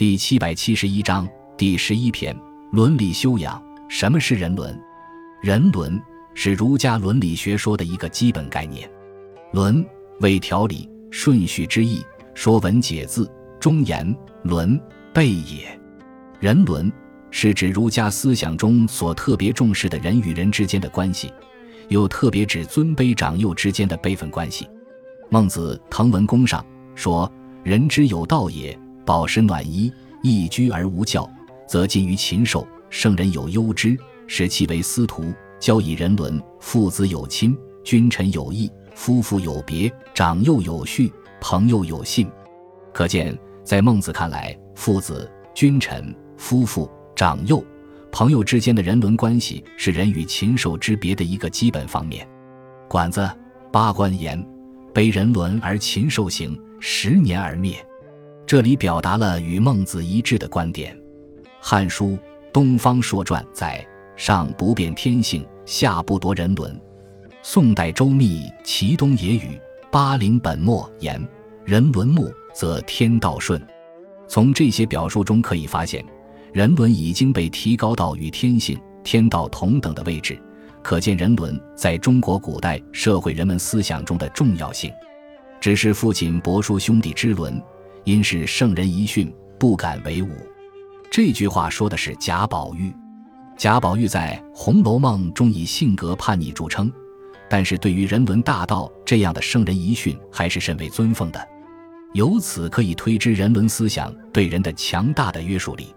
第七百七十一章第十一篇伦理修养。什么是人伦？人伦是儒家伦理学说的一个基本概念。伦为条理、顺序之意，《说文解字》中言：“伦，备也。”人伦是指儒家思想中所特别重视的人与人之间的关系，又特别指尊卑长幼之间的辈分关系。孟子《滕文公上》说：“人之有道也。”饱食暖衣，逸居而无教，则近于禽兽。圣人有忧之，使其为司徒，教以人伦。父子有亲，君臣有义，夫妇有别，长幼有序，朋友有信。可见，在孟子看来，父子、君臣、夫妇、长幼、朋友之间的人伦关系，是人与禽兽之别的一个基本方面。管子八官言：“卑人伦而禽兽行，十年而灭。”这里表达了与孟子一致的观点，《汉书·东方朔传》在上不变天性，下不夺人伦。宋代周密《齐东野语》八陵本末言：“人伦睦，则天道顺。”从这些表述中可以发现，人伦已经被提高到与天性、天道同等的位置，可见人伦在中国古代社会人们思想中的重要性。只是父亲伯叔兄弟之伦。因是圣人遗训，不敢为伍。这句话说的是贾宝玉。贾宝玉在《红楼梦》中以性格叛逆著称，但是对于人伦大道这样的圣人遗训，还是甚为尊奉的。由此可以推知人伦思想对人的强大的约束力。